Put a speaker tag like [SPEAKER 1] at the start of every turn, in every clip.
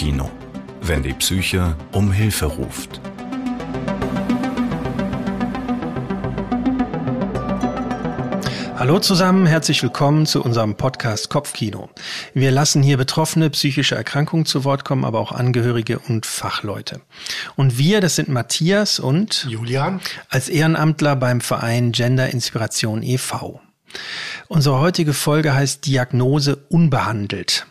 [SPEAKER 1] Kopfkino, wenn die Psyche um Hilfe ruft.
[SPEAKER 2] Hallo zusammen, herzlich willkommen zu unserem Podcast Kopfkino. Wir lassen hier Betroffene psychischer Erkrankungen zu Wort kommen, aber auch Angehörige und Fachleute. Und wir, das sind Matthias und
[SPEAKER 3] Julian
[SPEAKER 2] als Ehrenamtler beim Verein Gender Inspiration e.V. Unsere heutige Folge heißt Diagnose unbehandelt.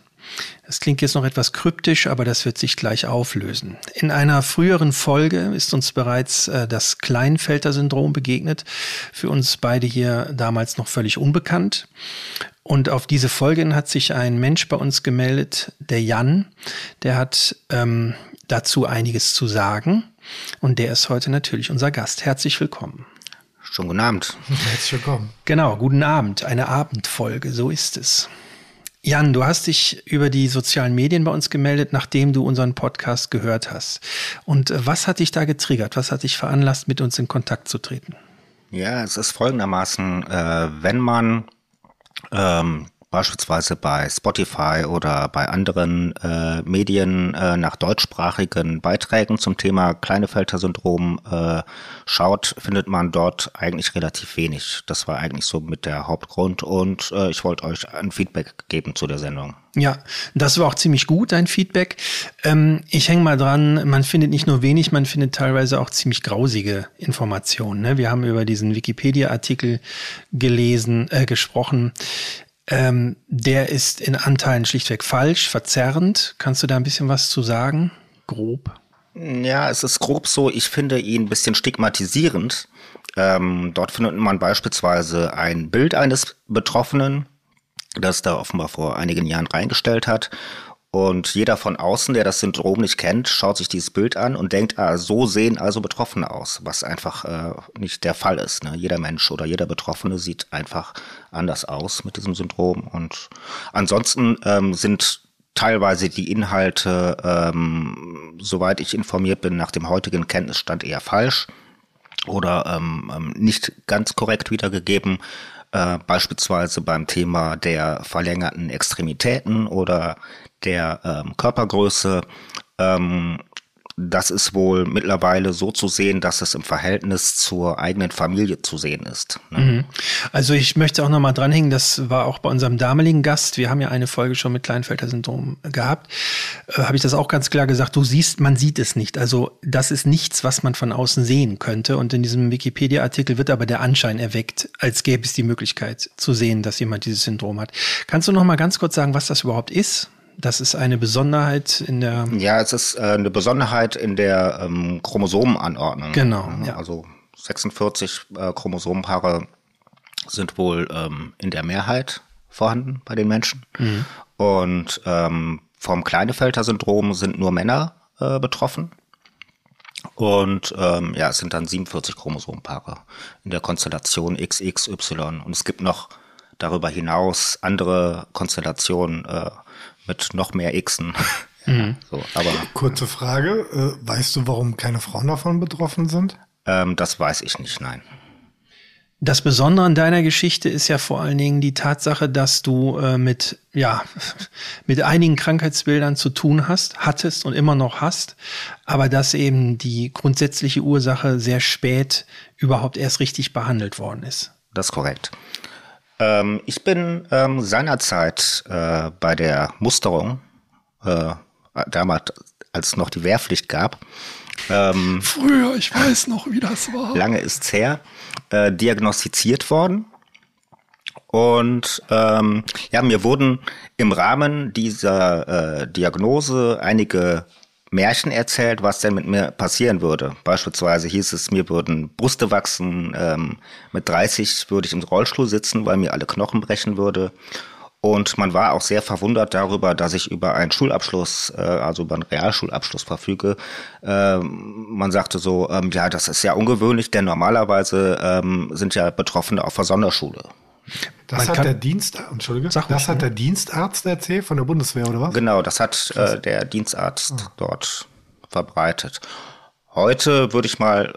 [SPEAKER 2] Das klingt jetzt noch etwas kryptisch, aber das wird sich gleich auflösen. In einer früheren Folge ist uns bereits äh, das Kleinfelter-Syndrom begegnet. Für uns beide hier damals noch völlig unbekannt. Und auf diese Folge hat sich ein Mensch bei uns gemeldet, der Jan. Der hat ähm, dazu einiges zu sagen. Und der ist heute natürlich unser Gast. Herzlich willkommen.
[SPEAKER 4] Schon guten Abend.
[SPEAKER 3] Herzlich willkommen.
[SPEAKER 2] Genau, guten Abend. Eine Abendfolge, so ist es. Jan, du hast dich über die sozialen Medien bei uns gemeldet, nachdem du unseren Podcast gehört hast. Und äh, was hat dich da getriggert? Was hat dich veranlasst, mit uns in Kontakt zu treten?
[SPEAKER 4] Ja, es ist folgendermaßen, äh, wenn man ähm, beispielsweise bei Spotify oder bei anderen äh, Medien äh, nach deutschsprachigen Beiträgen zum Thema Kleinefelter-Syndrom äh, schaut, findet man dort eigentlich relativ wenig. Das war eigentlich so mit der Hauptgrund und äh, ich wollte euch ein Feedback geben zu der Sendung.
[SPEAKER 2] Ja, das war auch ziemlich gut, dein Feedback. Ähm, ich hänge mal dran, man findet nicht nur wenig, man findet teilweise auch ziemlich grausige Informationen. Ne? Wir haben über diesen Wikipedia-Artikel gelesen, äh, gesprochen. Ähm, der ist in Anteilen schlichtweg falsch, verzerrend. Kannst du da ein bisschen was zu sagen? Grob.
[SPEAKER 4] Ja, es ist grob so. Ich finde ihn ein bisschen stigmatisierend. Ähm, dort findet man beispielsweise ein Bild eines Betroffenen, das da offenbar vor einigen Jahren reingestellt hat. Und jeder von außen, der das Syndrom nicht kennt, schaut sich dieses Bild an und denkt, ah, so sehen also Betroffene aus, was einfach äh, nicht der Fall ist. Ne? Jeder Mensch oder jeder Betroffene sieht einfach anders aus mit diesem Syndrom. Und ansonsten ähm, sind teilweise die Inhalte, ähm, soweit ich informiert bin, nach dem heutigen Kenntnisstand eher falsch oder ähm, ähm nicht ganz korrekt wiedergegeben. Äh, beispielsweise beim Thema der verlängerten Extremitäten oder der ähm, Körpergröße. Ähm, das ist wohl mittlerweile so zu sehen, dass es im Verhältnis zur eigenen Familie zu sehen ist.
[SPEAKER 2] Ne? Mhm. Also ich möchte auch noch mal dranhängen, das war auch bei unserem damaligen Gast, wir haben ja eine Folge schon mit Kleinfelder-Syndrom gehabt, äh, habe ich das auch ganz klar gesagt, du siehst, man sieht es nicht. Also das ist nichts, was man von außen sehen könnte. Und in diesem Wikipedia-Artikel wird aber der Anschein erweckt, als gäbe es die Möglichkeit zu sehen, dass jemand dieses Syndrom hat. Kannst du noch mal ganz kurz sagen, was das überhaupt ist? Das ist eine Besonderheit in der.
[SPEAKER 4] Ja, es ist äh, eine Besonderheit in der ähm, Chromosomenanordnung.
[SPEAKER 2] Genau.
[SPEAKER 4] Ja. Also 46 äh, Chromosomenpaare sind wohl ähm, in der Mehrheit vorhanden bei den Menschen. Mhm. Und ähm, vom Kleinefelter-Syndrom sind nur Männer äh, betroffen. Und ähm, ja, es sind dann 47 Chromosomenpaare in der Konstellation XXY. Und es gibt noch darüber hinaus andere Konstellationen, äh, mit noch mehr Xen.
[SPEAKER 3] Mhm. so, aber, Kurze Frage, äh, weißt du, warum keine Frauen davon betroffen sind?
[SPEAKER 4] Ähm, das weiß ich nicht, nein.
[SPEAKER 2] Das Besondere an deiner Geschichte ist ja vor allen Dingen die Tatsache, dass du äh, mit, ja, mit einigen Krankheitsbildern zu tun hast, hattest und immer noch hast, aber dass eben die grundsätzliche Ursache sehr spät überhaupt erst richtig behandelt worden ist.
[SPEAKER 4] Das ist korrekt. Ähm, ich bin ähm, seinerzeit äh, bei der Musterung, äh, damals, als es noch die Wehrpflicht gab.
[SPEAKER 3] Ähm, Früher, ich weiß noch, wie das war.
[SPEAKER 4] Lange ist's her, äh, diagnostiziert worden. Und ähm, ja, mir wurden im Rahmen dieser äh, Diagnose einige Märchen erzählt, was denn mit mir passieren würde. Beispielsweise hieß es, mir würden Brüste wachsen, ähm, mit 30 würde ich im Rollstuhl sitzen, weil mir alle Knochen brechen würde. Und man war auch sehr verwundert darüber, dass ich über einen Schulabschluss, äh, also über einen Realschulabschluss verfüge. Ähm, man sagte so, ähm, ja, das ist ja ungewöhnlich, denn normalerweise ähm, sind ja Betroffene auf der Sonderschule.
[SPEAKER 3] Das hat der Dienst, Entschuldige, das hat der Dienstarzt erzählt von der Bundeswehr oder was?
[SPEAKER 4] Genau, das hat äh, der Dienstarzt ah. dort verbreitet. Heute würde ich mal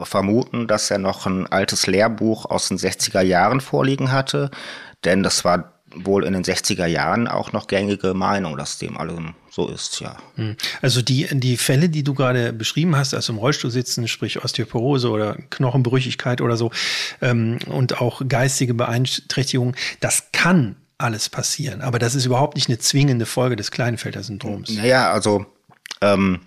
[SPEAKER 4] äh, vermuten, dass er noch ein altes Lehrbuch aus den 60er Jahren vorliegen hatte, denn das war wohl in den 60er Jahren auch noch gängige Meinung, dass dem allem so ist, ja. Hm.
[SPEAKER 2] Also die, die Fälle, die du gerade beschrieben hast, also im Rollstuhl sitzen, sprich Osteoporose oder Knochenbrüchigkeit oder so ähm, und auch geistige Beeinträchtigung, das kann alles passieren, aber das ist überhaupt nicht eine zwingende Folge des Kleinfelder-Syndroms.
[SPEAKER 4] Naja, also ähm,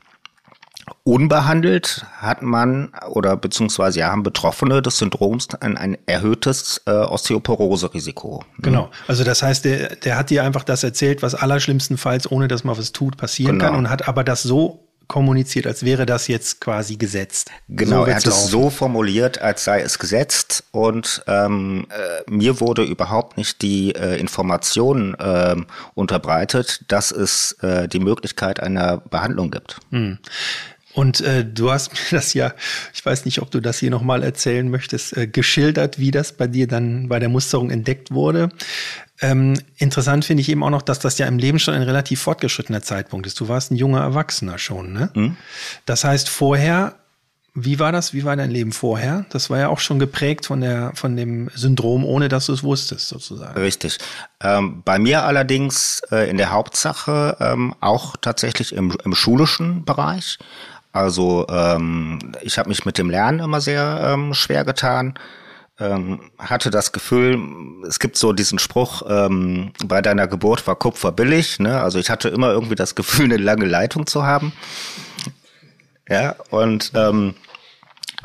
[SPEAKER 4] Unbehandelt hat man oder beziehungsweise ja, haben Betroffene des Syndroms ein, ein erhöhtes äh, Osteoporose-Risiko.
[SPEAKER 2] Genau. Also das heißt, der, der hat dir einfach das erzählt, was allerschlimmstenfalls, ohne dass man was tut, passieren genau. kann und hat aber das so kommuniziert, als wäre das jetzt quasi gesetzt.
[SPEAKER 4] Genau, so er hat es so formuliert, als sei es gesetzt und ähm, äh, mir wurde überhaupt nicht die äh, Information äh, unterbreitet, dass es äh, die Möglichkeit einer Behandlung gibt. Hm.
[SPEAKER 2] Und äh, du hast mir das ja, ich weiß nicht, ob du das hier nochmal erzählen möchtest, äh, geschildert, wie das bei dir dann bei der Musterung entdeckt wurde. Ähm, interessant finde ich eben auch noch, dass das ja im Leben schon ein relativ fortgeschrittener Zeitpunkt ist. Du warst ein junger Erwachsener schon, ne? Mhm. Das heißt, vorher, wie war das? Wie war dein Leben vorher? Das war ja auch schon geprägt von der, von dem Syndrom, ohne dass du es wusstest, sozusagen.
[SPEAKER 4] Richtig. Ähm, bei mir allerdings äh, in der Hauptsache ähm, auch tatsächlich im, im schulischen Bereich. Also ähm, ich habe mich mit dem Lernen immer sehr ähm, schwer getan ähm, hatte das Gefühl, es gibt so diesen Spruch, ähm, bei deiner Geburt war Kupfer billig. Ne? Also ich hatte immer irgendwie das Gefühl, eine lange Leitung zu haben. Ja, und, ähm,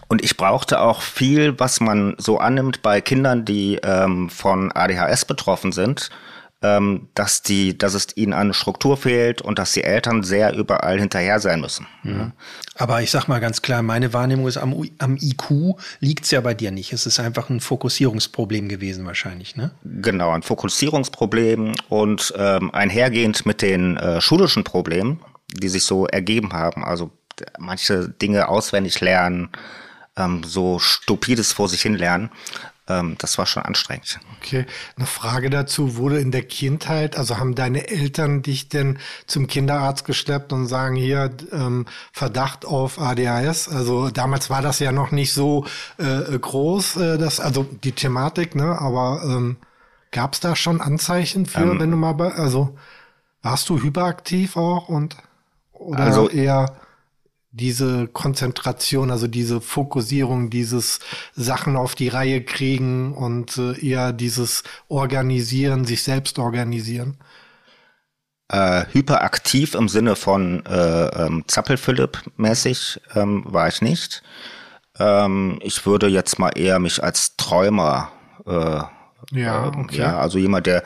[SPEAKER 4] und ich brauchte auch viel, was man so annimmt bei Kindern, die ähm, von ADHS betroffen sind ähm, dass die, dass es ihnen eine Struktur fehlt und dass die Eltern sehr überall hinterher sein müssen. Mhm.
[SPEAKER 2] Aber ich sag mal ganz klar, meine Wahrnehmung ist, am, am IQ liegt es ja bei dir nicht. Es ist einfach ein Fokussierungsproblem gewesen wahrscheinlich, ne?
[SPEAKER 4] Genau, ein Fokussierungsproblem und ähm, einhergehend mit den äh, schulischen Problemen, die sich so ergeben haben. Also manche Dinge auswendig lernen, ähm, so stupides vor sich hin lernen ähm, das war schon anstrengend.
[SPEAKER 3] Okay, eine Frage dazu, wurde in der Kindheit, also haben deine Eltern dich denn zum Kinderarzt geschleppt und sagen hier ähm, Verdacht auf ADHS? Also damals war das ja noch nicht so äh, groß, äh, das, also die Thematik, ne? Aber ähm, gab es da schon Anzeichen für, ähm, wenn du mal, bei, also warst du hyperaktiv auch und oder also, eher diese Konzentration, also diese Fokussierung, dieses Sachen auf die Reihe kriegen und äh, eher dieses Organisieren, sich selbst organisieren?
[SPEAKER 4] Äh, hyperaktiv im Sinne von äh, ähm, Zappel-Philipp-mäßig ähm, war ich nicht. Ähm, ich würde jetzt mal eher mich als Träumer, äh, ja, ähm, okay. ja, also jemand, der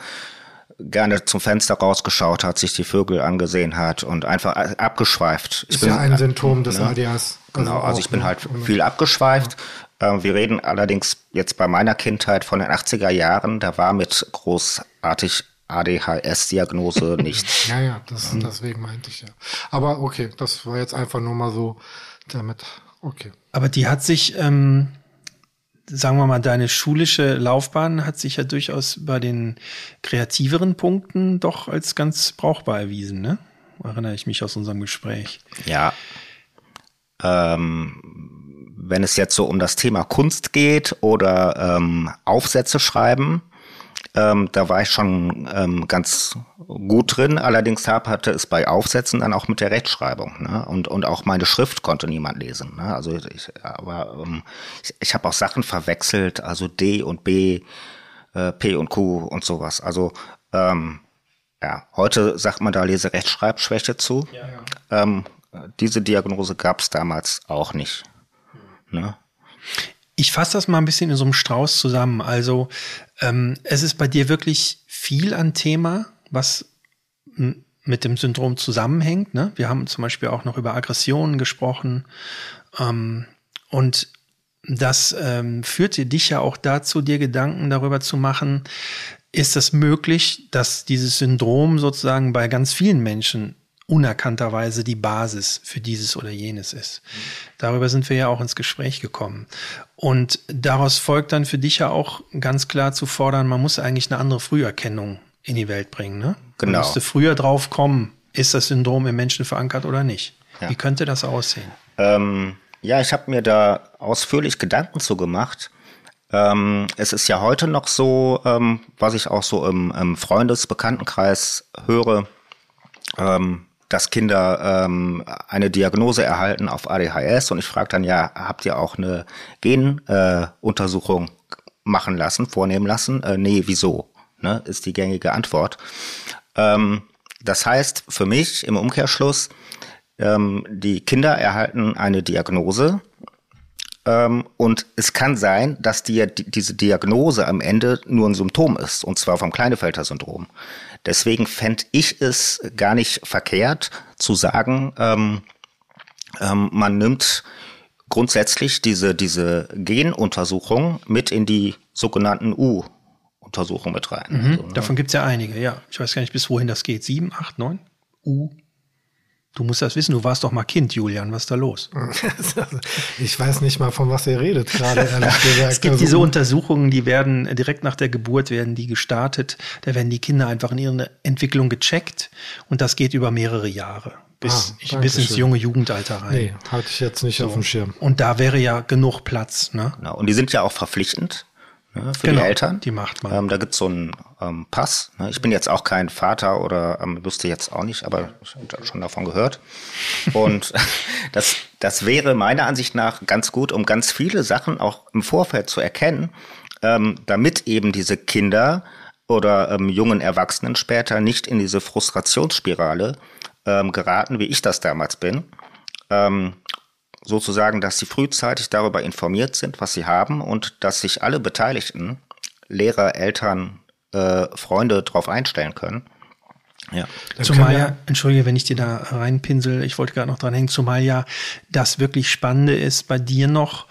[SPEAKER 4] gerne zum Fenster rausgeschaut hat, sich die Vögel angesehen hat und einfach abgeschweift.
[SPEAKER 3] Ist bin, ja ein Symptom des ne? ADHS.
[SPEAKER 4] Genau, also, also ich bin halt viel abgeschweift. Ja. Ähm, wir reden allerdings jetzt bei meiner Kindheit von den 80er Jahren, da war mit großartig ADHS-Diagnose nichts.
[SPEAKER 3] ja, ja, das, mhm. deswegen meinte ich ja. Aber okay, das war jetzt einfach nur mal so damit, okay.
[SPEAKER 2] Aber die hat sich, ähm, sagen wir mal, deine schulische Laufbahn hat sich ja durchaus bei den kreativeren Punkten doch als ganz brauchbar erwiesen, ne? Erinnere ich mich aus unserem Gespräch.
[SPEAKER 4] Ja. Ähm, wenn es jetzt so um das Thema Kunst geht oder ähm, Aufsätze schreiben, ähm, da war ich schon ähm, ganz gut drin. Allerdings hatte es bei Aufsätzen dann auch mit der Rechtschreibung. Ne? Und, und auch meine Schrift konnte niemand lesen. Ne? Also ich, aber ähm, ich, ich habe auch Sachen verwechselt, also D und B, äh, P und Q und sowas. Also ähm, ja, heute sagt man da Leserechtschreibschwäche zu. Ja, ja. Ähm, diese Diagnose gab es damals auch nicht. Ne?
[SPEAKER 2] Ich fasse das mal ein bisschen in so einem Strauß zusammen. Also ähm, es ist bei dir wirklich viel an Thema, was mit dem Syndrom zusammenhängt. Ne? Wir haben zum Beispiel auch noch über Aggressionen gesprochen. Ähm, und das ähm, führte dich ja auch dazu, dir Gedanken darüber zu machen, ist es möglich, dass dieses Syndrom sozusagen bei ganz vielen Menschen unerkannterweise die Basis für dieses oder jenes ist. Darüber sind wir ja auch ins Gespräch gekommen. Und daraus folgt dann für dich ja auch ganz klar zu fordern, man muss eigentlich eine andere Früherkennung in die Welt bringen. Ne? Genau. Man müsste früher drauf kommen, ist das Syndrom im Menschen verankert oder nicht. Ja. Wie könnte das aussehen?
[SPEAKER 4] Ähm, ja, ich habe mir da ausführlich Gedanken zu gemacht. Ähm, es ist ja heute noch so, ähm, was ich auch so im, im Freundesbekanntenkreis höre, ähm, dass Kinder ähm, eine Diagnose erhalten auf ADHS und ich frage dann ja, habt ihr auch eine Genuntersuchung äh, machen lassen, vornehmen lassen? Äh, nee, wieso? Ne, ist die gängige Antwort. Ähm, das heißt für mich im Umkehrschluss, ähm, die Kinder erhalten eine Diagnose ähm, und es kann sein, dass die, diese Diagnose am Ende nur ein Symptom ist, und zwar vom Kleinefelter-Syndrom. Deswegen fände ich es gar nicht verkehrt zu sagen, ähm, ähm, man nimmt grundsätzlich diese, diese Genuntersuchung mit in die sogenannten U-Untersuchungen mit rein.
[SPEAKER 2] Mhm, so, ne? Davon gibt es ja einige, ja. Ich weiß gar nicht, bis wohin das geht. Sieben, acht, neun? U. Du musst das wissen, du warst doch mal Kind, Julian. Was ist da los?
[SPEAKER 3] ich weiß nicht mal, von was ihr redet gerade, ehrlich gesagt.
[SPEAKER 2] es gibt also, diese Untersuchungen, die werden direkt nach der Geburt werden die gestartet. Da werden die Kinder einfach in ihrer Entwicklung gecheckt und das geht über mehrere Jahre. Bis, ah, bis ins junge Jugendalter rein. Nee,
[SPEAKER 3] hatte ich jetzt nicht so. auf dem Schirm.
[SPEAKER 2] Und da wäre ja genug Platz. Ne?
[SPEAKER 4] Genau. Und die sind ja auch verpflichtend ne, für genau, die Eltern.
[SPEAKER 2] Die macht man.
[SPEAKER 4] Ähm, da gibt's so einen ähm, Pass. Ne? Ich bin jetzt auch kein Vater oder ähm, wüsste jetzt auch nicht, aber ich habe schon davon gehört. Und das, das wäre meiner Ansicht nach ganz gut, um ganz viele Sachen auch im Vorfeld zu erkennen, ähm, damit eben diese Kinder oder ähm, jungen Erwachsenen später nicht in diese Frustrationsspirale ähm, geraten, wie ich das damals bin. Ähm, sozusagen, dass sie frühzeitig darüber informiert sind, was sie haben und dass sich alle Beteiligten, Lehrer, Eltern, äh, Freunde darauf einstellen können.
[SPEAKER 2] Ja. Zumal ja, entschuldige, wenn ich dir da reinpinsel, ich wollte gerade noch dran hängen, zumal ja das wirklich Spannende ist bei dir noch,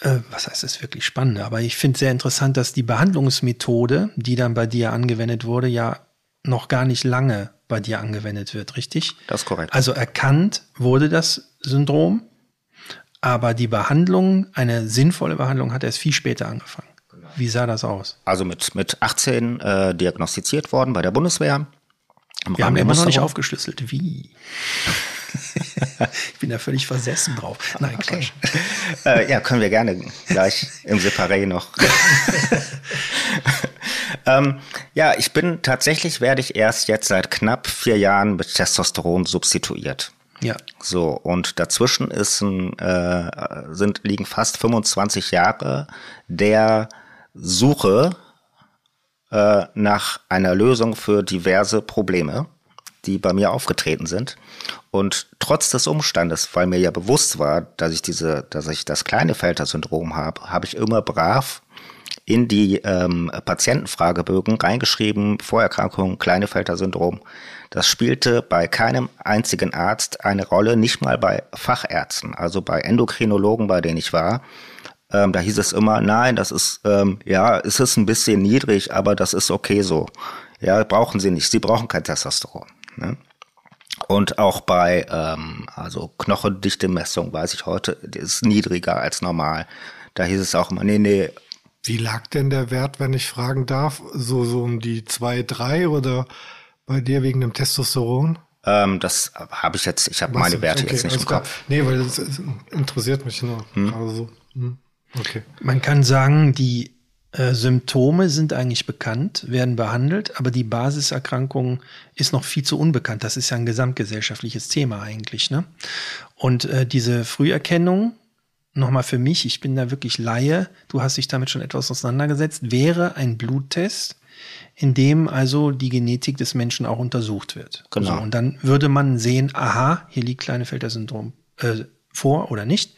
[SPEAKER 2] äh, was heißt das wirklich Spannende, aber ich finde sehr interessant, dass die Behandlungsmethode, die dann bei dir angewendet wurde, ja noch gar nicht lange bei dir angewendet wird, richtig?
[SPEAKER 4] Das ist korrekt.
[SPEAKER 2] Also erkannt wurde das Syndrom, aber die Behandlung, eine sinnvolle Behandlung, hat erst viel später angefangen. Wie sah das aus?
[SPEAKER 4] Also mit, mit 18 äh, diagnostiziert worden bei der Bundeswehr.
[SPEAKER 2] Wir haben immer noch nicht aufgeschlüsselt. Wie? ich bin da völlig versessen drauf. Nein, okay.
[SPEAKER 4] Äh, ja, können wir gerne gleich im Separé noch. ähm, ja, ich bin tatsächlich, werde ich erst jetzt seit knapp vier Jahren mit Testosteron substituiert.
[SPEAKER 2] Ja.
[SPEAKER 4] So, und dazwischen ist ein, äh, sind, liegen fast 25 Jahre der Suche äh, nach einer Lösung für diverse Probleme, die bei mir aufgetreten sind. Und trotz des Umstandes, weil mir ja bewusst war, dass ich diese, dass ich das kleine Felter-Syndrom habe, habe ich immer brav in die ähm, Patientenfragebögen reingeschrieben, Vorerkrankung, Kleinefelter-Syndrom. Das spielte bei keinem einzigen Arzt eine Rolle, nicht mal bei Fachärzten, also bei Endokrinologen, bei denen ich war. Ähm, da hieß es immer, nein, das ist, ähm, ja, es ist ein bisschen niedrig, aber das ist okay so. Ja, brauchen Sie nicht. Sie brauchen kein Testosteron. Ne? Und auch bei ähm, also Knochendichte-Messung weiß ich heute, ist niedriger als normal. Da hieß es auch immer, nee, nee,
[SPEAKER 3] wie lag denn der Wert, wenn ich fragen darf? So, so um die zwei, drei oder bei dir wegen dem Testosteron?
[SPEAKER 4] Ähm, das habe ich jetzt, ich habe meine Werte okay, jetzt nicht im Kopf.
[SPEAKER 3] Nee, weil das, das interessiert mich nur. Hm. Also, hm.
[SPEAKER 2] Okay. Man kann sagen, die äh, Symptome sind eigentlich bekannt, werden behandelt, aber die Basiserkrankung ist noch viel zu unbekannt. Das ist ja ein gesamtgesellschaftliches Thema eigentlich. Ne? Und äh, diese Früherkennung nochmal für mich, ich bin da wirklich Laie, du hast dich damit schon etwas auseinandergesetzt, wäre ein Bluttest, in dem also die Genetik des Menschen auch untersucht wird.
[SPEAKER 4] Genau.
[SPEAKER 2] So, und dann würde man sehen, aha, hier liegt Kleinefelter-Syndrom äh, vor oder nicht.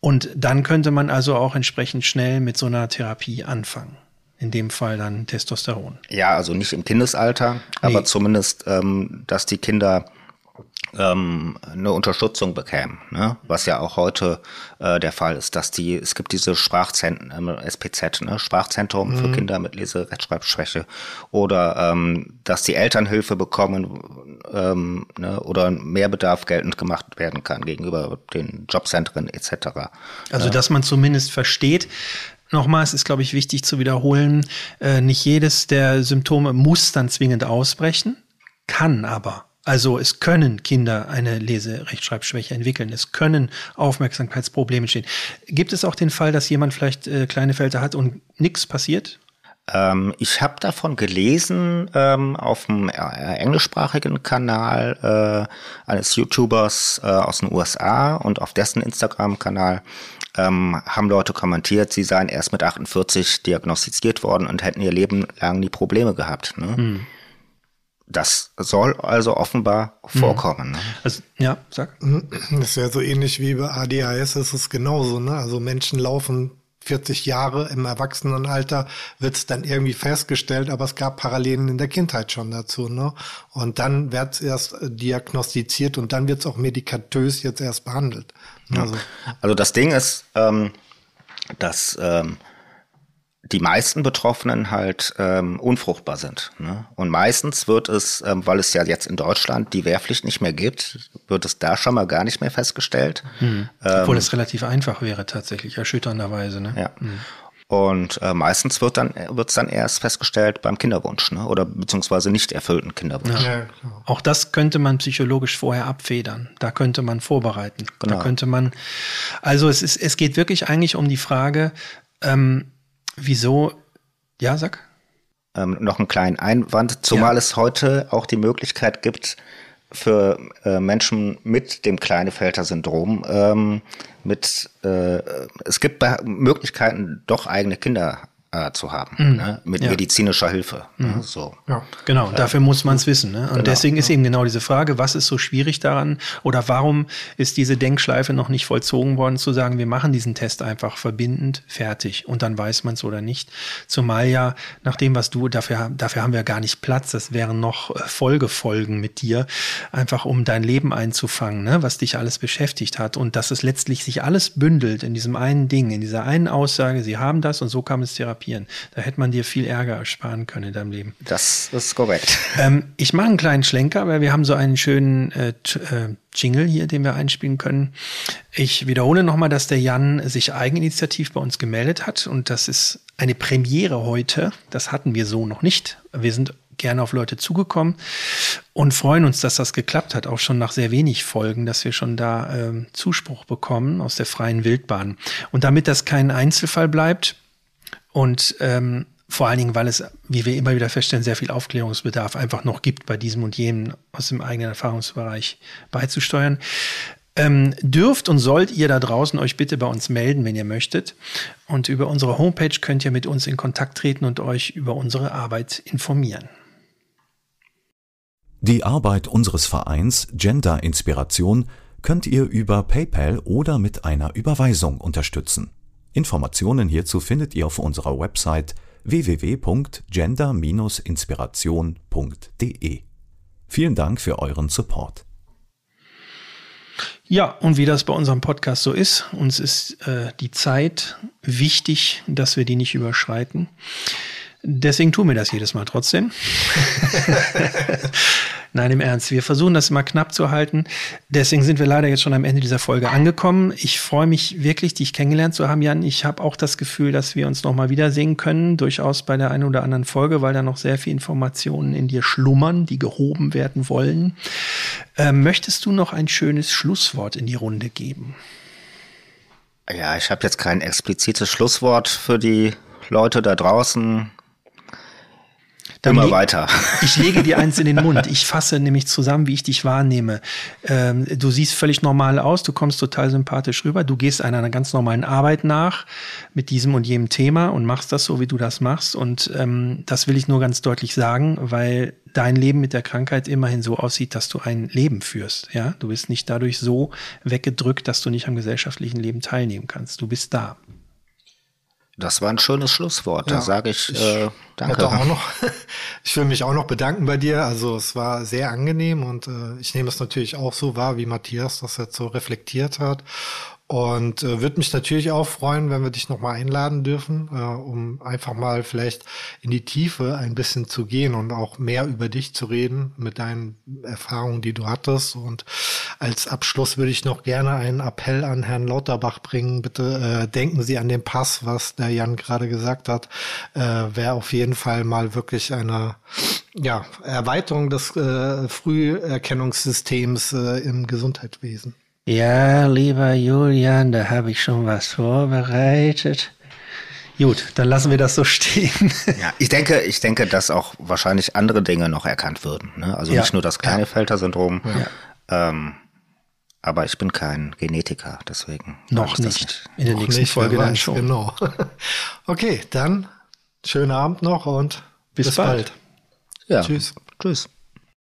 [SPEAKER 2] Und dann könnte man also auch entsprechend schnell mit so einer Therapie anfangen. In dem Fall dann Testosteron.
[SPEAKER 4] Ja, also nicht im Kindesalter, nee. aber zumindest, ähm, dass die Kinder ähm, eine Unterstützung bekämen, ne? was ja auch heute äh, der Fall ist, dass die, es gibt diese Sprachzentren, äh, SPZ, ne? Sprachzentrum mhm. für Kinder mit Lese-, Rechtschreibschwäche oder ähm, dass die Eltern Hilfe bekommen ähm, ne? oder Mehrbedarf geltend gemacht werden kann gegenüber den Jobzentren etc.
[SPEAKER 2] Also ne? dass man zumindest versteht, Nochmal, es ist, glaube ich, wichtig zu wiederholen, äh, nicht jedes der Symptome muss dann zwingend ausbrechen, kann aber Also es können Kinder eine Lese-Rechtschreibschwäche entwickeln. Es können Aufmerksamkeitsprobleme entstehen. Gibt es auch den Fall, dass jemand vielleicht äh, kleine Felder hat und nichts passiert?
[SPEAKER 4] Ähm, ich habe davon gelesen ähm, auf dem äh, englischsprachigen Kanal äh, eines YouTubers äh, aus den USA und auf dessen Instagram-Kanal ähm, haben Leute kommentiert, sie seien erst mit 48 diagnostiziert worden und hätten ihr Leben lang nie Probleme gehabt. Ne? Hm. Das soll also offenbar hm. vorkommen. Ne?
[SPEAKER 2] Also, ja, sag.
[SPEAKER 3] Das ist ja so ähnlich wie bei ADHS, ist es genauso. Ne? Also Menschen laufen 40 Jahre im Erwachsenenalter wird es dann irgendwie festgestellt, aber es gab Parallelen in der Kindheit schon dazu. Ne? Und dann wird es erst diagnostiziert und dann wird es auch medikatös jetzt erst behandelt.
[SPEAKER 4] Also, also das Ding ist, ähm, dass ähm, die meisten Betroffenen halt ähm, unfruchtbar sind. Ne? Und meistens wird es, ähm, weil es ja jetzt in Deutschland die Wehrpflicht nicht mehr gibt, wird es da schon mal gar nicht mehr festgestellt.
[SPEAKER 2] Hm. Obwohl es relativ einfach wäre tatsächlich, erschütternderweise. Ne?
[SPEAKER 4] Ja. Hm. Und äh, meistens wird dann wird's dann erst festgestellt beim Kinderwunsch, ne? Oder beziehungsweise nicht erfüllten Kinderwunsch. Ja.
[SPEAKER 2] Auch das könnte man psychologisch vorher abfedern. Da könnte man vorbereiten. Genau. Da könnte man. Also es ist, es geht wirklich eigentlich um die Frage, ähm, wieso. Ja, sag.
[SPEAKER 4] Ähm, noch einen kleinen Einwand, zumal ja. es heute auch die Möglichkeit gibt, für äh, Menschen mit dem Klinefelter-Syndrom ähm, mit äh, es gibt Möglichkeiten, doch eigene Kinder äh, zu haben, mhm. ne? mit ja. medizinischer Hilfe. Ne?
[SPEAKER 2] Mhm. Ne? So. Ja. Genau, dafür muss man es wissen. Ne? Und genau. deswegen ist eben genau diese Frage, was ist so schwierig daran oder warum ist diese Denkschleife noch nicht vollzogen worden, zu sagen, wir machen diesen Test einfach verbindend, fertig und dann weiß man es oder nicht. Zumal ja nach dem, was du, dafür, dafür haben wir gar nicht Platz, das wären noch äh, Folgefolgen mit dir, einfach um dein Leben einzufangen, ne? was dich alles beschäftigt hat und dass es letztlich sich alles bündelt in diesem einen Ding, in dieser einen Aussage, sie haben das und so kam es Therapie therapieren. Da hätte man dir viel Ärger ersparen können in deinem Leben.
[SPEAKER 4] Das ist korrekt.
[SPEAKER 2] Ähm, ich mache einen kleinen Schlenker, weil wir haben so einen schönen äh, äh, Jingle hier, den wir einspielen können. Ich wiederhole nochmal, dass der Jan sich eigeninitiativ bei uns gemeldet hat und das ist eine Premiere heute. Das hatten wir so noch nicht. Wir sind gerne auf Leute zugekommen und freuen uns, dass das geklappt hat, auch schon nach sehr wenig Folgen, dass wir schon da ähm, Zuspruch bekommen aus der freien Wildbahn. Und damit das kein Einzelfall bleibt, und ähm, vor allen Dingen, weil es, wie wir immer wieder feststellen, sehr viel Aufklärungsbedarf einfach noch gibt, bei diesem und jenem aus dem eigenen Erfahrungsbereich beizusteuern. Ähm, dürft und sollt ihr da draußen euch bitte bei uns melden, wenn ihr möchtet. Und über unsere Homepage könnt ihr mit uns in Kontakt treten und euch über unsere Arbeit informieren.
[SPEAKER 1] Die Arbeit unseres Vereins Gender Inspiration könnt ihr über PayPal oder mit einer Überweisung unterstützen. Informationen hierzu findet ihr auf unserer Website www.gender-inspiration.de. Vielen Dank für euren Support.
[SPEAKER 2] Ja, und wie das bei unserem Podcast so ist, uns ist äh, die Zeit wichtig, dass wir die nicht überschreiten. Deswegen tun wir das jedes Mal trotzdem. Nein, im Ernst. Wir versuchen das immer knapp zu halten. Deswegen sind wir leider jetzt schon am Ende dieser Folge angekommen. Ich freue mich wirklich, dich kennengelernt zu haben, Jan. Ich habe auch das Gefühl, dass wir uns noch mal wiedersehen können, durchaus bei der einen oder anderen Folge, weil da noch sehr viele Informationen in dir schlummern, die gehoben werden wollen. Ähm, möchtest du noch ein schönes Schlusswort in die Runde geben?
[SPEAKER 4] Ja, ich habe jetzt kein explizites Schlusswort für die Leute da draußen. Dann Immer weiter.
[SPEAKER 2] Ich lege dir eins in den Mund. Ich fasse nämlich zusammen, wie ich dich wahrnehme. Ähm, du siehst völlig normal aus, du kommst total sympathisch rüber, du gehst einer, einer ganz normalen Arbeit nach mit diesem und jenem Thema und machst das so, wie du das machst. Und ähm, das will ich nur ganz deutlich sagen, weil dein Leben mit der Krankheit immerhin so aussieht, dass du ein Leben führst. Ja, du bist nicht dadurch so weggedrückt, dass du nicht am gesellschaftlichen Leben teilnehmen kannst. Du bist da.
[SPEAKER 4] Das war ein schönes Schlusswort. Ja, da sage ich, ich äh, danke.
[SPEAKER 3] Auch noch, ich will mich auch noch bedanken bei dir. Also es war sehr angenehm und äh, ich nehme es natürlich auch so wahr, wie Matthias das jetzt so reflektiert hat. Und äh, würde mich natürlich auch freuen, wenn wir dich nochmal einladen dürfen, äh, um einfach mal vielleicht in die Tiefe ein bisschen zu gehen und auch mehr über dich zu reden mit deinen Erfahrungen, die du hattest. Und als Abschluss würde ich noch gerne einen Appell an Herrn Lauterbach bringen. Bitte äh, denken Sie an den Pass, was der Jan gerade gesagt hat. Äh, Wäre auf jeden Fall mal wirklich eine ja, Erweiterung des äh, Früherkennungssystems äh, im Gesundheitswesen.
[SPEAKER 2] Ja, lieber Julian, da habe ich schon was vorbereitet. Gut, dann lassen wir das so stehen.
[SPEAKER 4] Ja, ich denke, ich denke, dass auch wahrscheinlich andere Dinge noch erkannt würden. Ne? Also
[SPEAKER 2] Ja.
[SPEAKER 4] nicht nur das Klinefelter-Syndrom. Ähm, aber ich bin kein Genetiker, deswegen.
[SPEAKER 2] Noch
[SPEAKER 4] ich das
[SPEAKER 2] nicht. In der
[SPEAKER 3] Noch
[SPEAKER 2] nächsten
[SPEAKER 3] nicht,
[SPEAKER 2] Folge dann schon.
[SPEAKER 3] Genau. okay, dann schönen Abend noch und
[SPEAKER 2] Bis bald.
[SPEAKER 3] bald.
[SPEAKER 4] Ja.
[SPEAKER 3] Tschüss.
[SPEAKER 4] Tschüss.